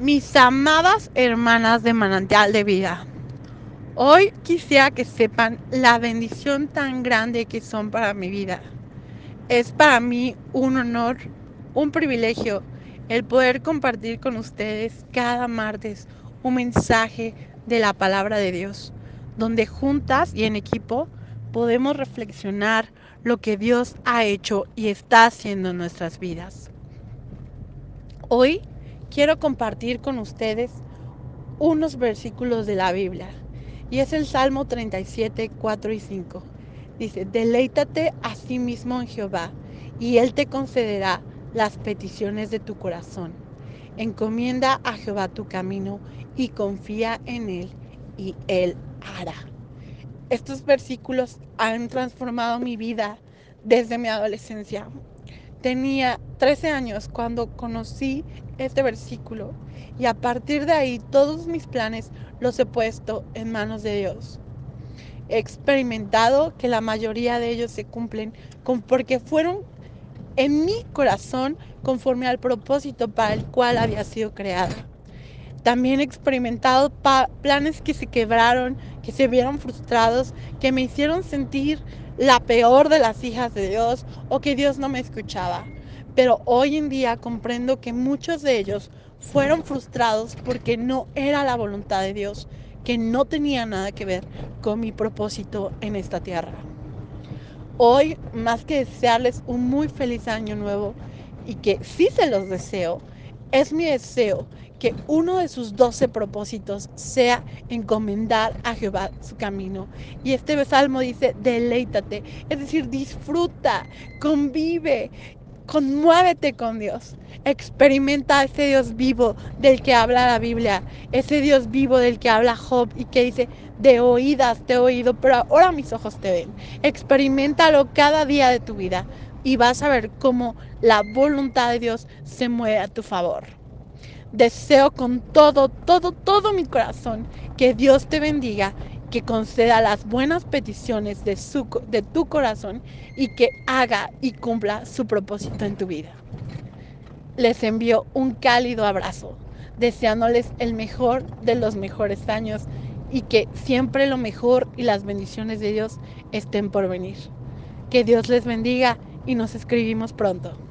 Mis amadas hermanas de manantial de vida, hoy quisiera que sepan la bendición tan grande que son para mi vida. Es para mí un honor, un privilegio el poder compartir con ustedes cada martes un mensaje de la palabra de Dios, donde juntas y en equipo podemos reflexionar lo que Dios ha hecho y está haciendo en nuestras vidas. Hoy quiero compartir con ustedes unos versículos de la Biblia. Y es el Salmo 37, 4 y 5. Dice, deleítate a sí mismo en Jehová, y Él te concederá las peticiones de tu corazón. Encomienda a Jehová tu camino y confía en Él, y Él hará. Estos versículos han transformado mi vida desde mi adolescencia. Tenía 13 años cuando conocí este versículo y a partir de ahí todos mis planes los he puesto en manos de Dios. He experimentado que la mayoría de ellos se cumplen con porque fueron en mi corazón conforme al propósito para el cual había sido creado. También he experimentado planes que se quebraron, que se vieron frustrados, que me hicieron sentir la peor de las hijas de Dios o que Dios no me escuchaba. Pero hoy en día comprendo que muchos de ellos fueron frustrados porque no era la voluntad de Dios, que no tenía nada que ver con mi propósito en esta tierra. Hoy, más que desearles un muy feliz año nuevo y que sí se los deseo, es mi deseo que uno de sus doce propósitos sea encomendar a Jehová su camino. Y este salmo dice, deleítate, es decir, disfruta, convive, conmuévete con Dios. Experimenta ese Dios vivo del que habla la Biblia, ese Dios vivo del que habla Job y que dice, de oídas te he oído, pero ahora mis ojos te ven. Experimentalo cada día de tu vida y vas a ver cómo la voluntad de Dios se mueve a tu favor. Deseo con todo, todo, todo mi corazón que Dios te bendiga, que conceda las buenas peticiones de, su, de tu corazón y que haga y cumpla su propósito en tu vida. Les envío un cálido abrazo, deseándoles el mejor de los mejores años y que siempre lo mejor y las bendiciones de Dios estén por venir. Que Dios les bendiga y nos escribimos pronto.